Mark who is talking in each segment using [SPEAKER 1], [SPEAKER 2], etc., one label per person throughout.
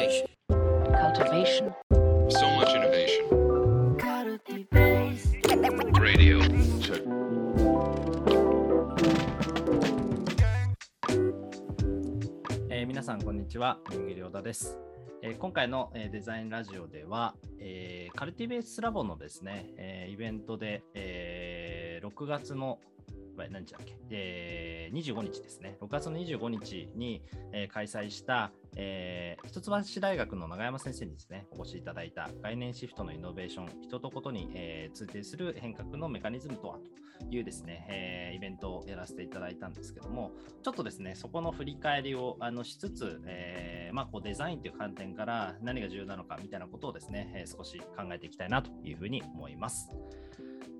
[SPEAKER 1] Cultivation.
[SPEAKER 2] cultivation,
[SPEAKER 3] So much innovation. Radio. Check.
[SPEAKER 4] えー皆さん、こんにちは。人気良田です。えー今回の、えーデザインラジオでは、えーカルティベースラボのですね、えーイベントで、えー6月の、何日だっけ、えー25日ですね、6月の25日に、えー開催した、えー一橋大学の永山先生にですね、お越しいただいた概念シフトのイノベーション、人とことに、えー通底する変革のメカニズムとはというですね、えーイベントをやらせていただいたんですけども、ちょっとですね、そこの振り返りをあのしつつ、えーまあ、こうデザインという観点から何が重要なのかみたいなことをですね、えー少し考えていきたいなというふうに思います。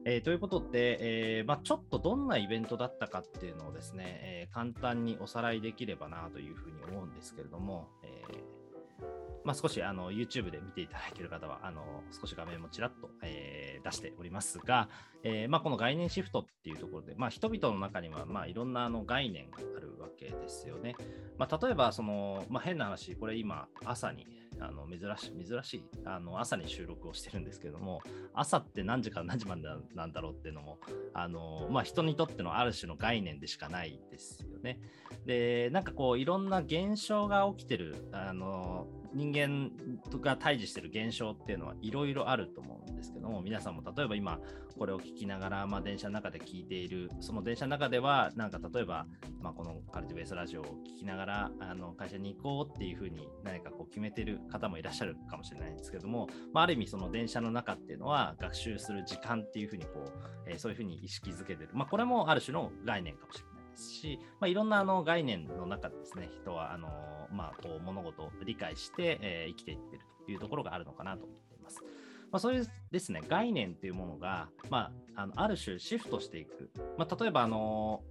[SPEAKER 4] えーということで、えーまあ、ちょっとどんなイベントだったかっていうのをですね、えー簡単におさらいできればなというふうに思うんですけれども、えーまあ、少しあの YouTube で見ていただいている方はあの少し画面もちらっと、えー出しておりますが、えーまあ、この概念シフトっていうところで、まあ、人々の中にはまあいろんなあの概念があるわけですよね。まあ、例えばその、まあ、変な話、これ今朝にあの珍しい珍しいあの朝に収録をしてるんですけども朝って何時から何時までなんだろうっていうのもあの、まあ、人にとってのある種の概念でしかないですよね。でなんかこういろんな現象が起きてるあの人間が対峙してる現象っていうのはいろいろあると思うんですけども皆さんも例えば今これを聞きながら、まあ、電車の中で聞いているその電車の中ではなんか例えば、まあ、このカルティベースラジオを聞きながらあの会社に行こうっていうふうに何かこう決めてる方もいらっしゃるかもしれないんですけども、まあ、ある意味その電車の中っていうのは学習する時間っていうふうにこう、えーそういうふうに意識づけてる、まあ、これもある種の概念かもしれない。し、まあ、いろんなあの概念の中でですね人はあの、まあ、こう物事を理解して、えー生きていってるというところがあるのかなと思っています。まあ、そういうですね概念というものが、まあ、あのある種シフトしていく、まあ、例えばあの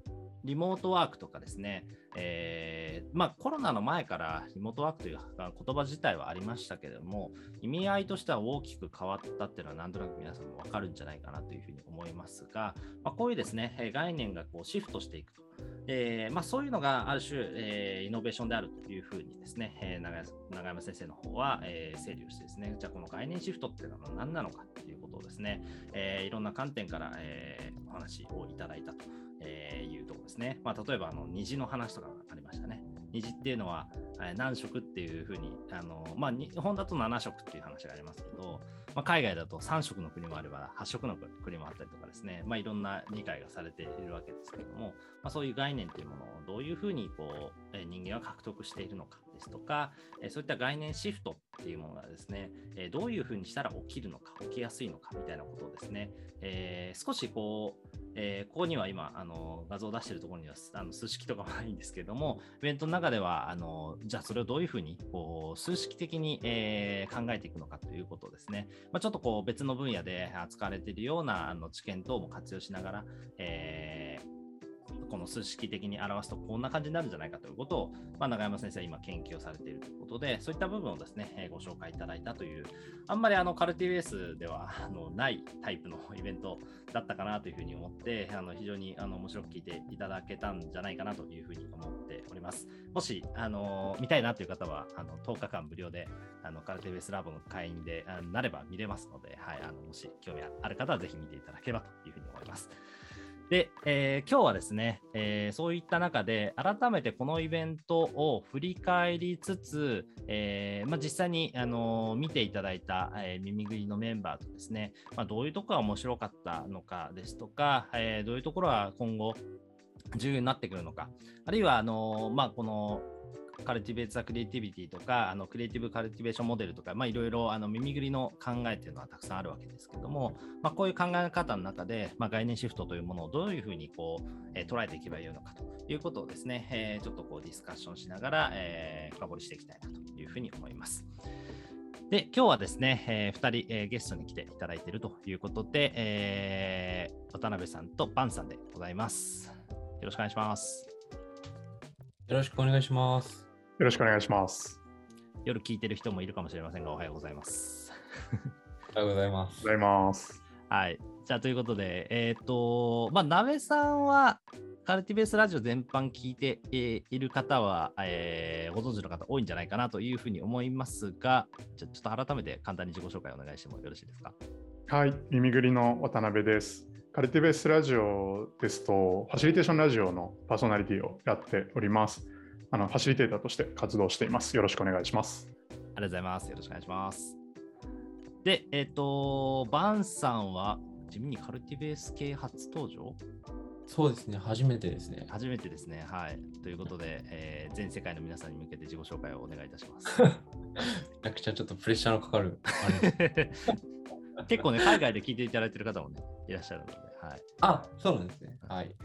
[SPEAKER 4] リモートワークとかですね、えーまあ、コロナの前からリモートワークという言葉自体はありましたけれども、意味合いとしては大きく変わったっていうのは、なんとなく皆さんも分かるんじゃないかなというふうに思いますが、まあ、こういうですね、概念がこうシフトしていくと。えーまあ、そういうのがある種、えーイノベーションであるというふうにですね、えー永山先生の方は、えー整理をしてですね、じゃあこの概念シフトっていうのは何なのかということをですね、えーいろんな観点から、えーお話をいただいたとえーいうところですね。まあ、例えばあの虹の話とかがありましたね。虹っていうのは、何色っていうふうに、あのまあ、日本だと7色っていう話がありますけど、まあ、海外だと3色の国もあれば8色の国もあったりとかですね、まあ、いろんな理解がされているわけですけども、まあ、そういう概念というものをどういうふうにこう、人間は獲得しているのか。ですとか、えそういった概念シフトっていうものがですね、えどういうふうにしたら起きるのか、起きやすいのかみたいなことをですね、えー少しこう、えーここには今、あの画像を出しているところにはあの数式とかもないんですけれども、イベントの中では、あのじゃあそれをどういうふうにこう数式的に、えー考えていくのかということですね、まあ、ちょっとこう別の分野で扱われているようなあの知見等も活用しながら、えーこの数式的に表すとこんな感じになるんじゃないかということを、まあ、永山先生は今研究をされているということで、そういった部分をですね、えご紹介いただいたという、あんまりあのカルティベースではあのないタイプのイベントだったかなというふうに思って、あの非常にあの面白く聞いていただけたんじゃないかなというふうに思っております。もし、あの見たいなという方は、あの10日間無料であのカルティベースラボの会員であなれば見れますので、はい、あのもし興味ある方はぜひ見ていただければというふうに思います。で、えー今日はですね、えーそういった中で、改めてこのイベントを振り返りつつ、えーまあ、実際に、あの見ていただいた、えー耳ぐりのメンバーとですね、まあ、どういうところが面白かったのかですとか、えーどういうところは今後重要になってくるのか、あるいはあのまあ、このカルティベーツ・ザ・クリエイティビティとか、あのクリエイティブ・カルティベーションモデルとか、まあ、いろいろあの耳ぐりの考えっていうのはたくさんあるわけですけども、まあ、こういう考え方の中で、まあ、概念シフトというものをどういうふうにこう、えー捉えていけばいいのかということをですね、えーちょっとこうディスカッションしながら、えー深掘りしていきたいなというふうに思います。で、今日はですね、え2人、えーゲストに来ていただいているということで、えー渡辺さんとバンさんでございます。よろしくお願いします。
[SPEAKER 5] よろしくお願いします。
[SPEAKER 6] よろしくお願いします。
[SPEAKER 4] 夜聞いてる人もいるかもしれませんが、おはようございます。
[SPEAKER 5] おはようございます。
[SPEAKER 6] ございます。
[SPEAKER 4] はい。じゃあということで、えっ、と、まあ、鍋さんは、カルティベースラジオ全般聞いてえーいる方は、えーご存知の方多いんじゃないかなというふうに思いますが、じゃあちょっと改めて簡単に自己紹介お願いしてもよろしいですか。
[SPEAKER 1] はい、耳ぐりの渡辺です。カルティベースラジオですと、ファシリテーションラジオのパーソナリティをやっております。あのファシリテーターとして活動しています。よろしくお願いします。
[SPEAKER 4] ありがとうございます。よろしくお願いします。で、えっ、と、バンさんは、地味にカルティベース系初登場？
[SPEAKER 5] そうですね、初めてですね。
[SPEAKER 4] 初めてですね。はい。ということで、えー全世界の皆さんに向けて自己紹介をお願いいたします。
[SPEAKER 5] めちゃくちゃちょっとプレッシャーのかかる。
[SPEAKER 4] 結構ね、海外で聞いていただいている方もね、いらっしゃるので、はい。
[SPEAKER 5] あ、そうなんですね。はい。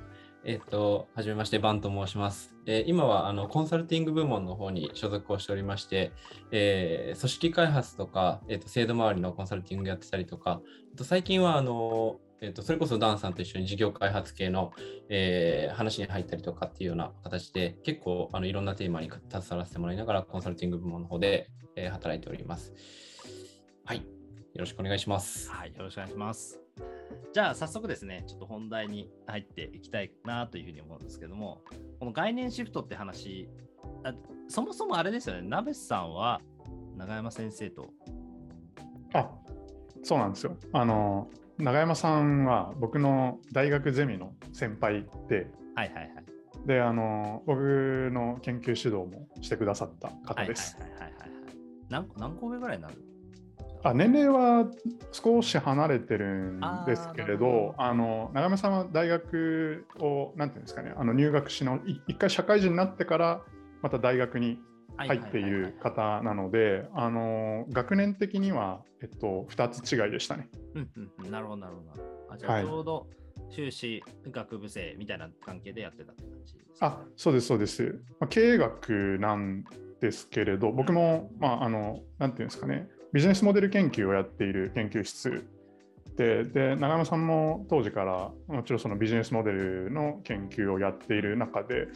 [SPEAKER 5] えっ、と、はじめまして、バンと申します。えー今はあのコンサルティング部門の方に所属をしておりまして、えー組織開発とか、えー、と制度周りのコンサルティングやってたりとか、あと最近はあの、えー、とそれこそダンさんと一緒に事業開発系の、えー話に入ったりとかっていうような形で、結構あのいろんなテーマに携わらせてもらいながら、コンサルティング部門の方で、え働いております。はい。よろしくお願いします。
[SPEAKER 4] はい、よろしくお願いします。じゃあ、早速ですね、ちょっと本題に入っていきたいなというふうに思うんですけども、この概念シフトって話、あそもそもあれですよね、ナベスさんは永山先生と、
[SPEAKER 1] あ、そうなんですよ。あの永山さんは僕の大学ゼミの先輩で、
[SPEAKER 4] はいはいはい。
[SPEAKER 1] で、あの僕の研究指導もしてくださった方です。
[SPEAKER 4] はいはいはいはいはい。何個何個上ぐらいになる？
[SPEAKER 1] あ年齢は少し離れてるんですけれど、あの長山さんは大学を、なんていうんですかね、あの入学しの、い一回社会人になってから、また大学に入っている方なので、あの学年的には、えっと、2つ違いでしたね。
[SPEAKER 4] うんうんうん、なるほどなるほど。あじゃあ
[SPEAKER 1] はい
[SPEAKER 4] ちょうど修士学部生みたいな関係でやってたって感じです
[SPEAKER 1] あそうです、そうです。まあ、経営学なんですけれど、僕も、まあ、あのなんていうんですかね、ビジネスモデル研究をやっている研究室で、で長山さんも当時から、もちろんそのビジネスモデルの研究をやっている中で、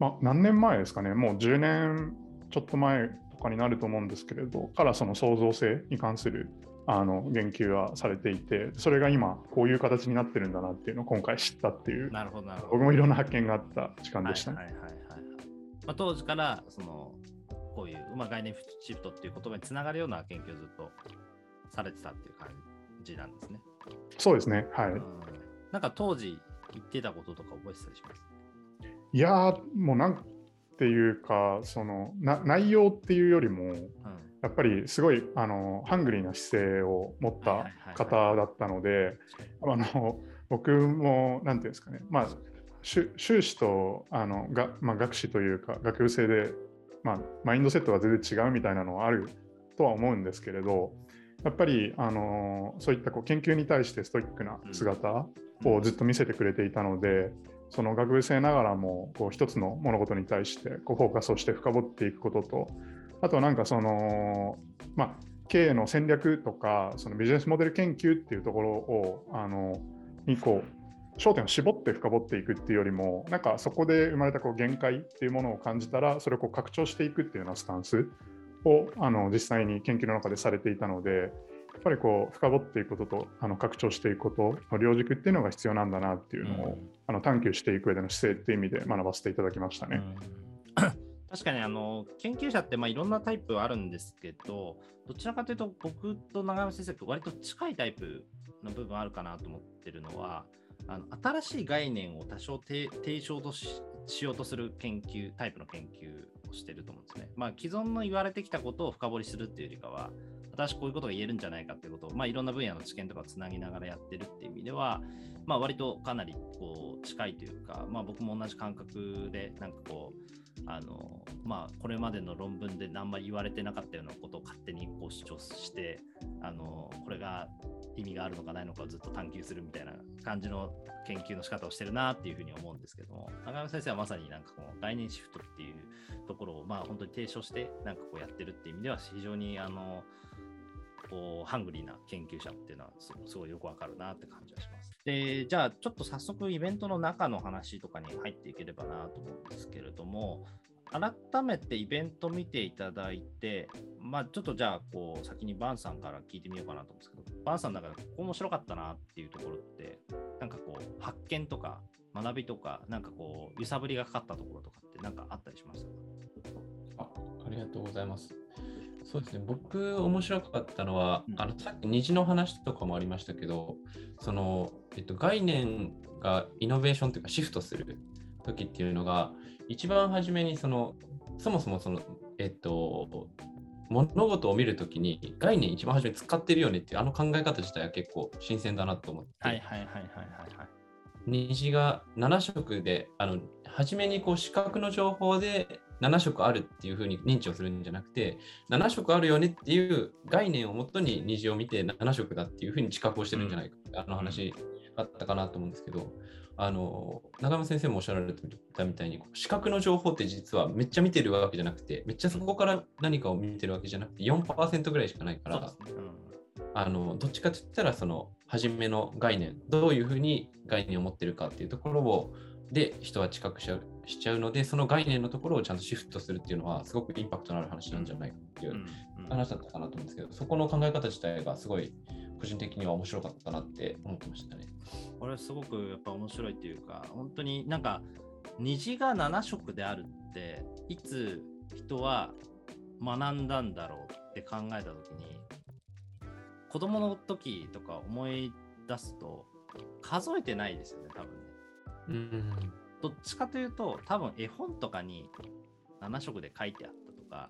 [SPEAKER 1] まあ、何年前ですかね、もう10年ちょっと前とかになると思うんですけれど、からその創造性に関するあの言及はされていて、それが今、こういう形になってるんだなっていうのを今回知ったっていう、
[SPEAKER 4] なるほどなるほど。
[SPEAKER 1] 僕もいろんな発見があった時間でしたね。
[SPEAKER 4] はいはいはいはいはいまあ、当時からそのこういう、まあ、概念シフトっていう言葉につながるような研究をずっとされてたっていう感じなんですね。
[SPEAKER 1] そうですね、はい。
[SPEAKER 4] うん。なんか当時言ってたこととか覚えてたりします？
[SPEAKER 1] いやー、もうなんていうか、そのな内容っていうよりも、
[SPEAKER 4] うん。
[SPEAKER 1] やっぱりすごいあのハングリーな姿勢を持った方だったので、あの僕も、なんていうんですかね、まあ、修修士とあのが、まあ、学士というか、学部生で、まあ、マインドセットが全然違うみたいなのはあるとは思うんですけれど、やっぱりあのそういったこう研究に対してストイックな姿をずっと見せてくれていたので、その学部生ながらもこう一つの物事に対してこうフォーカスをして深掘っていくことと、あとはなんかその、まあ、経営の戦略とかそのビジネスモデル研究っていうところをあのにこう焦点を絞って深掘っていくっていうよりもなんかそこで生まれたこう限界っていうものを感じたらそれをこう拡張していくっていうようなスタンスをあの実際に研究の中でされていたのでやっぱりこう深掘っていくこととあの拡張していくことの両軸っていうのが必要なんだなっていうのを、あの探求していく上での姿勢っていう意味で学ばせていただきましたね。
[SPEAKER 4] うん確かにあの研究者ってまあいろんなタイプあるんですけど、どちらかというと僕と永山先生と割と近いタイプの部分あるかなと思ってるのは、あの新しい概念を多少提唱としようとする研究、タイプの研究をしてると思うんですね。まあ既存の言われてきたことを深掘りするっていうよりかは、私こういうことが言えるんじゃないかってことを、まあいろんな分野の知見とかをつなぎながらやってるっていう意味では、まあ割とかなりこう近いというか、まあ僕も同じ感覚で、なんかこう、あのまあ、これまでの論文であんまり言われてなかったようなことを勝手にこう主張してあのこれが意味があるのかないのかをずっと探求するみたいな感じの研究の仕方をしてるなっていうふうに思うんですけども中山先生はまさになんかこの概念シフトっていうところをまあ本当に提唱してなんかこうやってるっていう意味では非常にあのこうハングリーな研究者っていうのはすごいよくわかるなって感じがします。で、じゃあちょっと早速イベントの中の話とかに入っていければなと思うんですけれども、改めてイベント見ていただいて、まあ、ちょっとじゃあこう先にバンさんから聞いてみようかなと思うんですけど、バンさんの中でここ面白かったなっていうところって、なんかこう発見とか学びとか、なんかこう揺さぶりがかかったところとかってなんかあったりしましたか？
[SPEAKER 5] あありがとうございます。そうですね、僕、面白かったのは、
[SPEAKER 4] うん。
[SPEAKER 5] あのさっき虹の話とかもありましたけど、その、えっと、概念がイノベーションというかシフトする時っていうのが、一番初めにその、そもそもその、えっと、物事を見るときに概念一番初めに使ってるよねっていうあの考え方自体は結構新鮮だなと思って、
[SPEAKER 4] はいはいはいはいはいはい。
[SPEAKER 5] 虹が7色で、あの初めにこう視覚の情報で7色あるっていうふうに認知をするんじゃなくて、7色あるよねっていう概念をもとに虹を見て7色だっていうふうに知覚をしてるんじゃないか、あの話あったかなと思うんですけど、あの長山先生もおっしゃられたみたいに、視覚の情報って実はめっちゃ見てるわけじゃなくて、めっちゃそこから何かを見てるわけじゃなくて、4%ぐらいしかないから。あのどっちかって言ったらその初めの概念どういうふうに概念を持ってるかっていうところをで人は知覚しちゃうしちゃうのでその概念のところをちゃんとシフトするっていうのはすごくインパクトのある話なんじゃないかっていう話だったかなと思うんですけどそこの考え方自体がすごい個人的には面白かったなって思ってましたね。
[SPEAKER 4] これすごくやっぱ面白いっていうか本当になんか虹が7色であるっていつ人は学んだんだろうって考えた時に子供の時とか思い出すと数えてないですよね多分ね。
[SPEAKER 5] うん
[SPEAKER 4] どっちかというと多分絵本とかに7色で書いてあったとか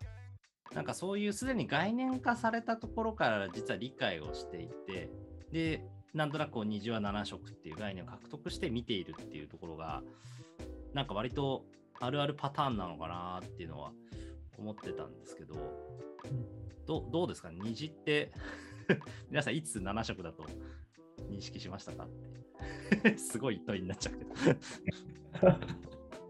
[SPEAKER 4] なんかそういうすでに概念化されたところから実は理解をしていてでなんとなくこう虹は7色っていう概念を獲得して見ているっていうところがなんか割とあるあるパターンなのかなっていうのは思ってたんですけどどうどうですか？虹って 皆さんいつ7色だと認識しましたかって すごい問いになっちゃうけど。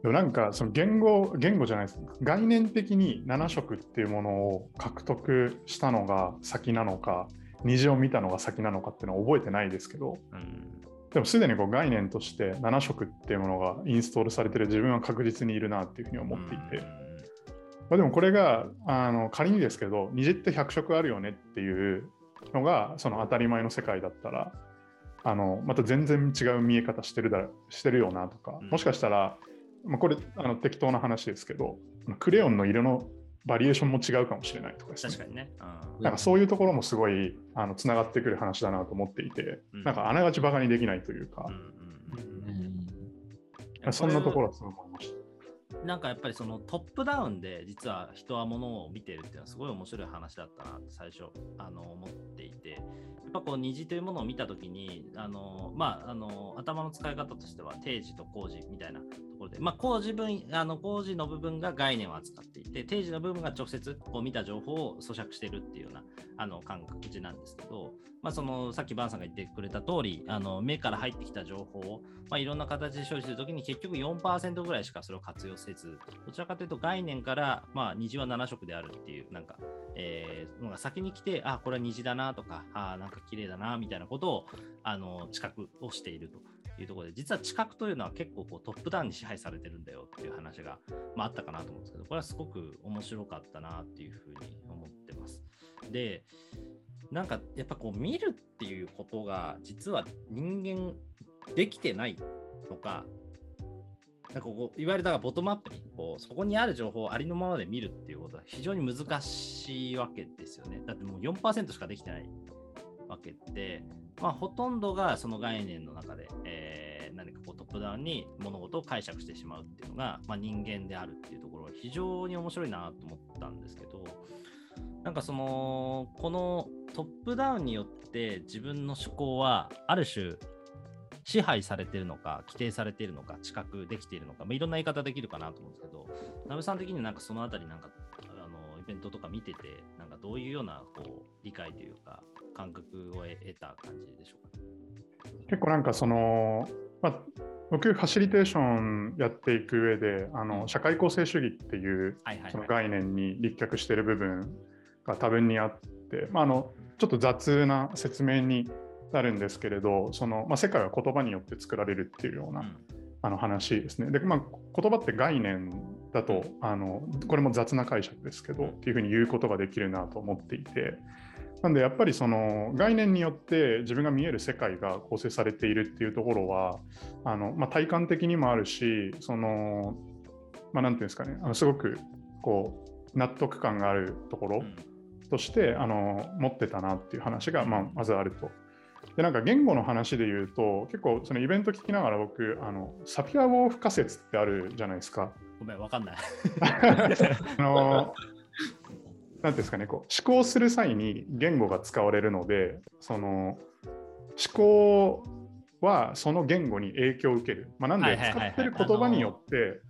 [SPEAKER 1] でもなんかその言語言語じゃないです概念的に7色っていうものを獲得したのが先なのか虹を見たのが先なのかっていうのは覚えてないですけど。
[SPEAKER 4] うん。
[SPEAKER 1] でもすでにこう概念として7色っていうものがインストールされてる自分は確実にいるなっていうふうに思っていて、まあ、でもこれがあの仮にですけど虹って100色あるよねっていうのがその当たり前の世界だったらあのまた全然違う見え方してるだしてるよなとか、
[SPEAKER 4] うん。
[SPEAKER 1] もしかしたら、まあ、これあの適当な話ですけどクレヨンの色のバリエーションも違うかもしれないとかですね。
[SPEAKER 4] 確かにね。うん。
[SPEAKER 1] なんかそういうところもすごいあのつながってくる話だなと思っていて、
[SPEAKER 4] うん。
[SPEAKER 1] なんかあながちバカにできないというか。
[SPEAKER 4] うん、うんうん。
[SPEAKER 5] うん。
[SPEAKER 1] そんなところはすごい思いました。
[SPEAKER 4] なんかやっぱりそのトップダウンで実は人はものを見てるっていうのはすごい面白い話だったなって最初あの思っていてやっぱこう虹というものを見た時にあのまああの頭の使い方としては定時と工事みたいなところでまあ工事分あの工事の部分が概念を扱っていて定時の部分が直接こう見た情報を咀嚼しているっていうようなあの感覚値なんですけど、まあ、そのさっきバンさんが言ってくれた通りあの目から入ってきた情報を、まあ、いろんな形で処理するときに結局4%ぐらいしかそれを活用せずどちらかというと概念から、まあ、虹は7色であるっていうなんか、えーのが先に来てあこれは虹だなとかあなんか綺麗だなみたいなことをあの知覚をしていると。いうところで実は知覚というのは結構こうトップダウンに支配されてるんだよっていう話が、まあ、あったかなと思うんですけどこれはすごく面白かったなっていうふうに思ってます。でなんかやっぱこう見るっていうことが実は人間できてないのか、なんかこういわゆるだからボトムアップにこうそこにある情報をありのままで見るっていうことは非常に難しいわけですよね。だってもう4%しかできてないわけで、まあ、ほとんどがその概念の中で、えー何かこうトップダウンに物事を解釈してしまうっていうのが、まあ、人間であるっていうところは非常に面白いなと思ったんですけど、なんかそのこのトップダウンによって自分の思考はある種支配されているのか規定されているのか知覚できているのか、まあ、いろんな言い方できるかなと思うんですけどなべさん的にはなんかそのあたりなんかあのイベントとか見ててなんかどういうようなこう理解というか感覚を得得た感じでしょうか
[SPEAKER 1] 結構なんかその、まあ、僕ファシリテーションやっていく上であの社会構成主義っていう。その概念に立脚している部分が多分にあって、まあ、あのちょっと雑な説明になるんですけれどその、まあ、世界は言葉によって作られるっていうような、
[SPEAKER 4] うん。
[SPEAKER 1] あの話ですね。で、まあ、言葉って概念だとあのこれも雑な解釈ですけどっていうふうに言うことができるなと思っていて。なんでやっぱりその概念によって自分が見える世界が構成されているっていうところはあの、まあ、体感的にもあるしその、まあ、なんていうんですかねあのすごくこう納得感があるところ
[SPEAKER 4] うん
[SPEAKER 1] としてあの持ってたなっていう話が、まあ、まずあると。でなんか言語の話で言うと結構そのイベント聞きながら僕あのサピア・ウォーフ仮説ってあるじゃないですか。
[SPEAKER 4] ごめん、わかんない。
[SPEAKER 1] あのなんていうんですかねこう思考する際に言語が使われるのでその思考はその言語に影響を受ける。まあ、なんで使ってる言葉によって、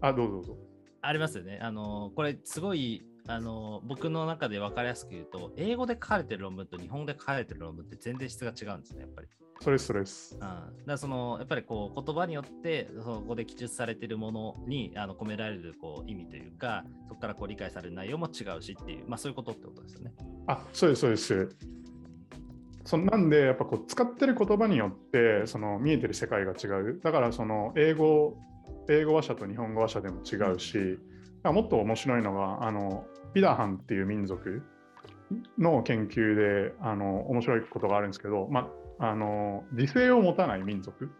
[SPEAKER 1] あどうぞどうぞ。
[SPEAKER 4] ありますよね。あの、これすごい、あの、僕の中で分かりやすく言うと、英語で書かれてる論文と日本語で書かれてる論文って全然質が違うんですね、やっぱり。
[SPEAKER 1] それですそれです
[SPEAKER 4] うん、。だからそのやっぱりこう言葉によってそこで記述されているものにあの込められるこう意味というかそこからこう理解される内容も違うしっていう、まあ、そういうことってことですよね。
[SPEAKER 1] あそうですそうです。そなんでやっぱこう使ってる言葉によってその見えてる世界が違う。だからその英語英語話者と日本語話者でも違うし、だからもっと面白いのがあのピダハンっていう民族の研究であの面白いことがあるんですけど、まあ、あの時勢を持たない民族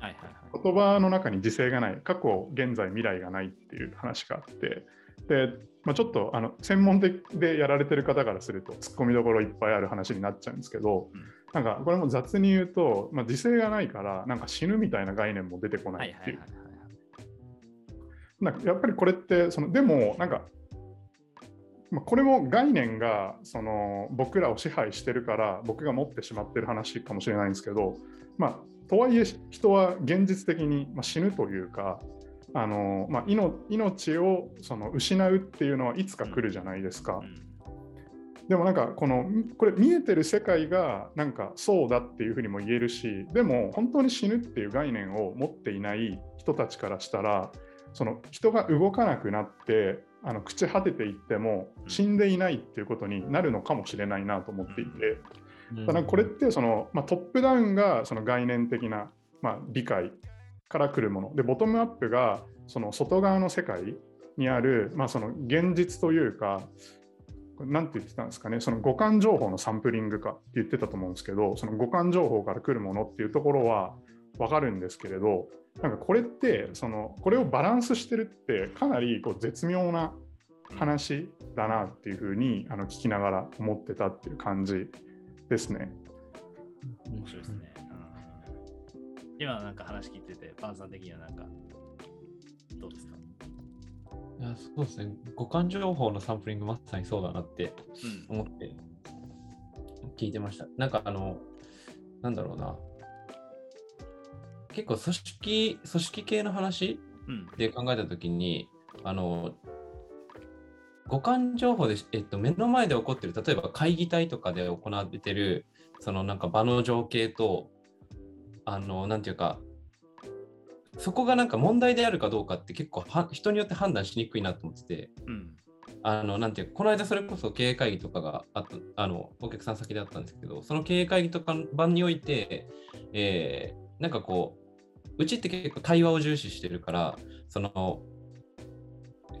[SPEAKER 4] はいはいはい。
[SPEAKER 1] 言葉の中に時勢がない過去現在未来がないっていう話があってで、まあ、ちょっとあの専門的でやられてる方からするとツッコミどころいっぱいある話になっちゃうんですけど、
[SPEAKER 4] うん
[SPEAKER 1] なんかこれも雑に言うと、まあ、時勢がないからなんか死ぬみたいな概念も出てこな
[SPEAKER 4] はいい
[SPEAKER 1] っていう
[SPEAKER 4] はいはいはい。
[SPEAKER 1] なんかやっぱりこれってそのでもなんか、まあ、これも概念がその僕らを支配してるから僕が持ってしまってる話かもしれないんですけど、まあ、とはいえ人は現実的にまあ死ぬというかあの、まあ、命命をその失うっていうのはいつか来るじゃないですか。
[SPEAKER 4] うん
[SPEAKER 1] でもなんかこのこれ見えてる世界がなんかそうだっていうふうにも言えるしでも本当に死ぬっていう概念を持っていない人たちからしたらその人が動かなくなってあの朽ち果てていっても
[SPEAKER 4] うん。
[SPEAKER 1] 死んでいないっていうことになるのかもしれないなと思っていて、
[SPEAKER 5] うん。
[SPEAKER 1] だこれってその、まあ、トップダウンがその概念的な、まあ、理解から来るもの。でボトムアップがその外側の世界にある、まあ、その現実というかこれなんて言ってたんですかね。その五感情報のサンプリングかって言ってたと思うんですけどその五感情報から来るものっていうところは分かるんですけれどなんかこれってそのこれをバランスしてるってかなりこう絶妙な話だなっていうふうにあの聞きながら思ってたっていう感じですね。
[SPEAKER 4] 面白いですね。うん今なんか話聞いてて、パンさん的にはなんか、どうですか？
[SPEAKER 5] いやそうですね。五感情報のサンプリングまさにそうだなって
[SPEAKER 4] うん。
[SPEAKER 5] 思って聞いてました。なんかあの、なんだろうな。結構組織、組織系の話
[SPEAKER 4] うん。
[SPEAKER 5] で考えたときに、あの、五感情報で、えっと、目の前で起こってる、例えば会議体とかで行われてる、そのなんか場の情景と、あの、なんていうか、そこがなんか問題であるかどうかって結構は人によって判断しにくいなと思ってて、
[SPEAKER 4] うん。
[SPEAKER 5] あの、なんていうか、この間それこそ経営会議とかがあった、あの、お客さん先であったんですけど、その経営会議とかの場において、えーなんかこう、うちって結構対話を重視してるから、その、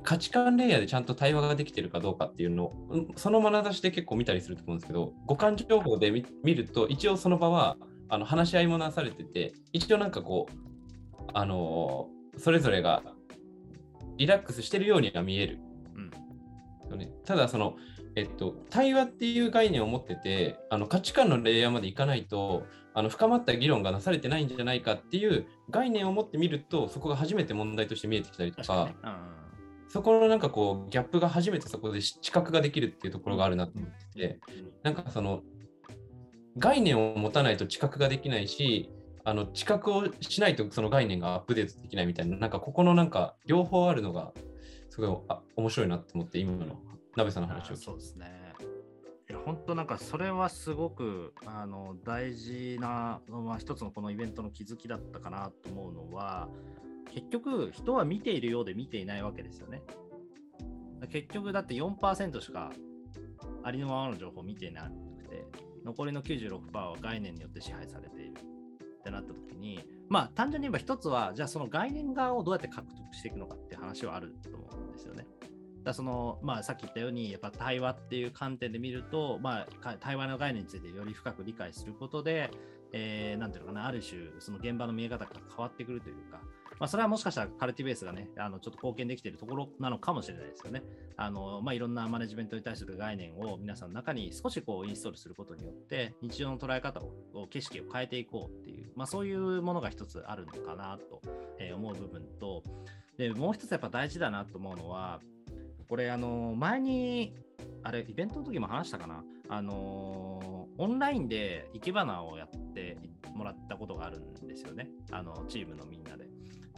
[SPEAKER 5] 価値観レイヤーでちゃんと対話ができてるかどうかっていうのを、うんその眼差しで結構見たりすると思うんですけど、五感情報で見見ると、一応その場はあの話し合いもなされてて、一応なんかこう、あのーそれぞれがリラックスしてるようには見える。
[SPEAKER 4] うん。
[SPEAKER 5] よね、ただその、えっと、対話っていう概念を持っててあの価値観のレイヤーまでいかないとあの深まった議論がなされてないんじゃないかっていう概念を持ってみるとそこが初めて問題として見えてきたりとか。
[SPEAKER 4] うん。
[SPEAKER 5] そこのなんかこうギャップが初めてそこで知覚ができるっていうところがあるなと思ってて、なんかその概念を持たないと知覚ができないしあの知覚をしないとその概念がアップデートできないみたいななんかここのなんか両方あるのがすごいあ面白いなって思って今の鍋さんの話を
[SPEAKER 4] そうですね。いや本当なんかそれはすごくあの大事な、まあ、一つのこのイベントの気づきだったかなと思うのは結局人は見ているようで見ていないわけですよね。結局だって4%しかありのままの情報を見ていなくて残りの96%は概念によって支配されている。ってなった時に、まあ単純に言えば一つは、じゃあその概念側をどうやって獲得していくのかっていう話はあると思うんですよね。だそのまあ、さっき言ったように、やっぱ対話っていう観点で見ると、まあ、対話の概念についてより深く理解することで、えーなんていうのかな、ある種、その現場の見え方が変わってくるというか、まあ、それはもしかしたらカルティベースがね、あのちょっと貢献できているところなのかもしれないですよね。あのまあ、いろんなマネジメントに対する概念を皆さんの中に少しこうインストールすることによって、日常の捉え方を、景色を変えていこうっていう、まあ、そういうものが一つあるのかなと思う部分と、でもう一つやっぱ大事だなと思うのは、これ、あの前に、あれ、イベントの時も話したかな、あのオンラインで生け花をやってもらったことがあるんですよね、あのチームのみんなで。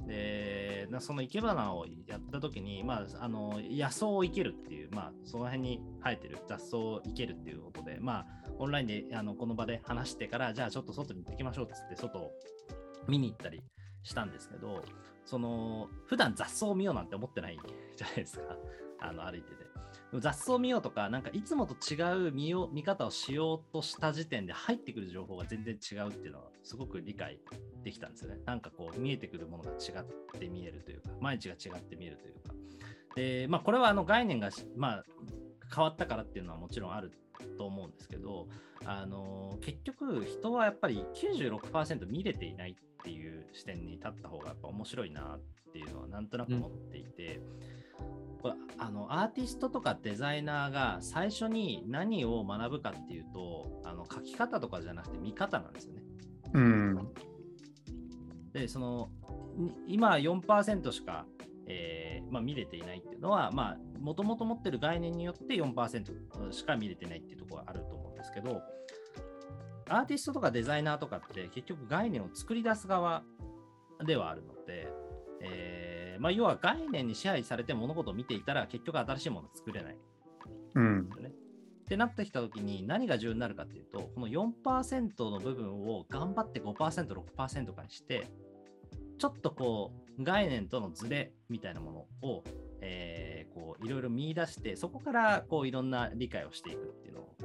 [SPEAKER 4] で、その生け花をやった時に、まあ、あの野草を生けるっていう、まあ、その辺に生えてる雑草を生けるっていうことで、まあ、オンラインであのこの場で話してから、じゃあちょっと外に行ってきましょうっつって、外を見に行ったりしたんですけど、その普段雑草を見ようなんて思ってないじゃないですか、あの歩いてて。雑草見ようとか、なんかいつもと違う見よ見方をしようとした時点で入ってくる情報が全然違うっていうのはすごく理解できたんですよね。なんかこう見えてくるものが違って見えるというか、毎日が違って見えるというか。で、まあこれはあの概念が、まあ、変わったからっていうのはもちろんあると思うんですけど、あの結局人はやっぱり96%見れていないっていう視点に立った方がやっぱ面白いなっていうのはなんとなく思っていて、これあのアーティストとかデザイナーが最初に何を学ぶかっていうとあの書き方とかじゃなくて見方なんですよね。
[SPEAKER 1] うん。
[SPEAKER 4] でそのに今4%しか、えーまあ、見れていないっていうのはもともと持ってる概念によって4%しか見れてないっていうところがあると思うんですけどアーティストとかデザイナーとかって結局概念を作り出す側ではあるので、えーまあ、要は概念に支配されて物事を見ていたら結局新しいものを作れない
[SPEAKER 1] うん。
[SPEAKER 4] ってなってきたときに何が重要になるかっていうと、この4%の部分を頑張って5%、6%かにして、ちょっとこう概念とのズレみたいなものを、えーこういろいろ見出して、そこからこういろんな理解をしていくっていうのを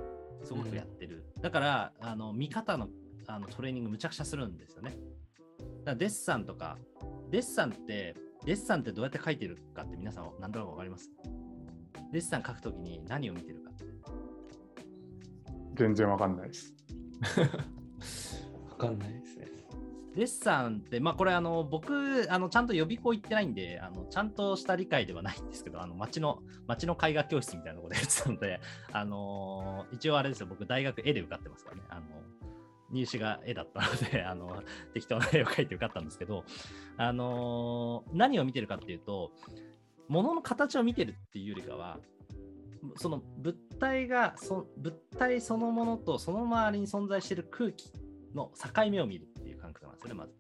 [SPEAKER 4] すごくやってる。だから、あの見方のあのトレーニングむちゃくちゃするんですよね。だからデッサンとか、デッサンって、デッサンってどうやって書いてるかって皆さん何となくわかります？デッサン書くときに何を見てるかって。
[SPEAKER 1] 全然わかんないです。
[SPEAKER 5] わかんないですね。
[SPEAKER 4] デッサンって、まあ、これあの僕あのちゃんと予備校行ってないんであのちゃんとした理解ではないんですけどあの町の町の絵画教室みたいなところでやってたので、あの一応あれですよ僕大学絵で受かってますからねあの入試が絵だったので あの適当な絵を描いて受かったんですけど、あの何を見てるかっていうと物の形を見てるっていうよりかはその物体がそ物体そのものとその周りに存在している空気の境目を見るっていう感覚なんですよね、まず。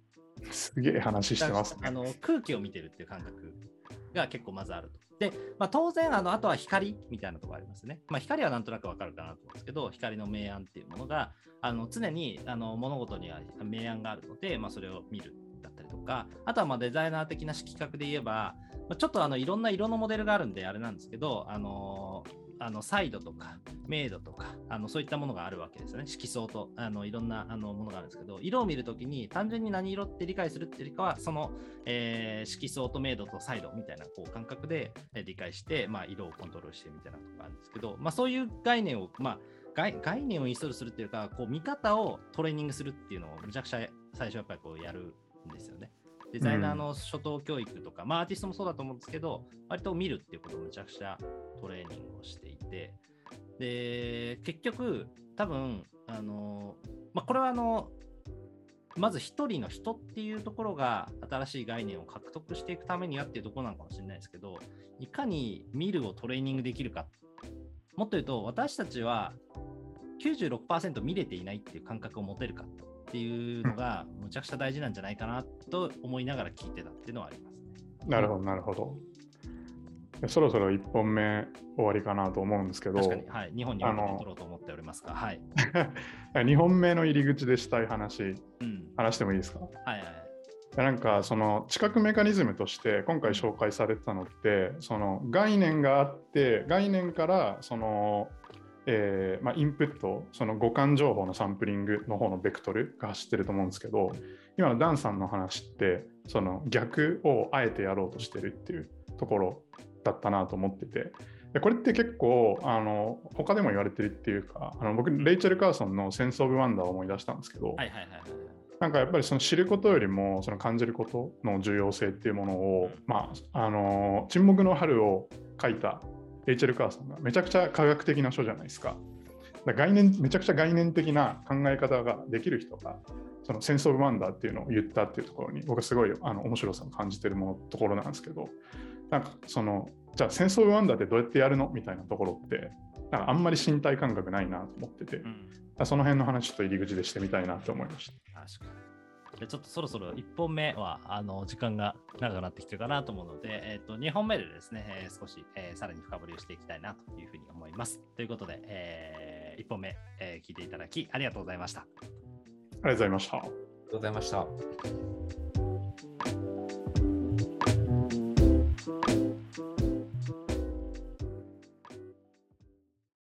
[SPEAKER 1] すげえ話してますね。
[SPEAKER 4] あの空気を見てるっていう感覚が結構まずあると。で、まあ、当然あの、あとは光みたいなところありますね。まあ、光はなんとなくわかるかなと思うんですけど、光の明暗っていうものがあの常にあの物事には明暗があるので、まあ、それを見るだったりとか、あとはまあデザイナー的な色覚で言えば、まあ、ちょっとあのいろんな色のモデルがあるんであれなんですけど、あのあのサイドとか明度とかあのそういったものがあるわけですよね。色相とあのいろんなあのものがあるんですけど、色を見るときに単純に何色って理解するっていうよりかは、その、えー色相と明度とサイドみたいなこう感覚で理解して、まあ、色をコントロールしてみたいなとこあるんですけど、まあ、そういう概念を、まあ、概概念をインストールするっていうか、こう見方をトレーニングするっていうのをむちゃくちゃ最初やっぱりこうやるんですよね。デザイナーの初等教育とか、まあアーティストもそうだと思うんですけど、割と見るっていうことをむちゃくちゃトレーニングをしていて、で、結局、多分、あの、まあこれはあの、まず一人の人っていうところが新しい概念を獲得していくためにはっていうところなのかもしれないですけど、いかに見るをトレーニングできるか。もっと言うと、私たちは96%見れていないっていう感覚を持てるかっていうのがむちゃくちゃ大事なんじゃないかなと思いながら聞いてたっていうのはありますね。
[SPEAKER 1] なるほど、なるほど。でそろそろ1本目終わりかなと思うんですけど、
[SPEAKER 4] 確かに、はい、日本において取ろうと思っておりますが、はい。
[SPEAKER 1] 2 本目の入り口でしたい話、
[SPEAKER 4] うん。
[SPEAKER 1] 話してもいいですか？
[SPEAKER 4] はいはい。
[SPEAKER 1] でなんかその知覚メカニズムとして今回紹介されてたのってその概念があって概念からそのえーまあ、インプット、その五感情報のサンプリングの方のベクトルが走ってると思うんですけど、今のダンさんの話って、その逆をあえてやろうとしてるっていうところだったなと思ってて、でこれって結構あの他でも言われてるっていうか、あの僕、レイチェル・カーソンのセンス・オブ・ワンダーを思い出したんですけど、
[SPEAKER 4] はいはいはいはい。
[SPEAKER 1] なんかやっぱりその知ることよりもその感じることの重要性っていうものを、まあ、あの沈黙の春を書いたレイチェル・カーソンがめちゃくちゃ科学的な書じゃないですか。だ概念めちゃくちゃ概念的な考え方ができる人がそのセンス・オブ・ワンダーっていうのを言ったっていうところに僕はすごいあの面白さを感じてるものところなんですけどなんかそのじゃあセンス・オブ・ワンダーってどうやってやるのみたいなところってなんかあんまり身体感覚ないなと思ってて、
[SPEAKER 4] うん
[SPEAKER 1] その辺の話ちょっと入り口でしてみたいなと思いました。
[SPEAKER 4] 確かに。でちょっとそろそろ1本目はあの時間が長くなってきてるかなと思うので、えー、と2本目でですね、えー少し、えーさらに深掘りをしていきたいなというふうに思います。ということで、え1本目、えー聞いていただきありがとうございました。
[SPEAKER 1] ありがとうございました。
[SPEAKER 5] ありがとうございました。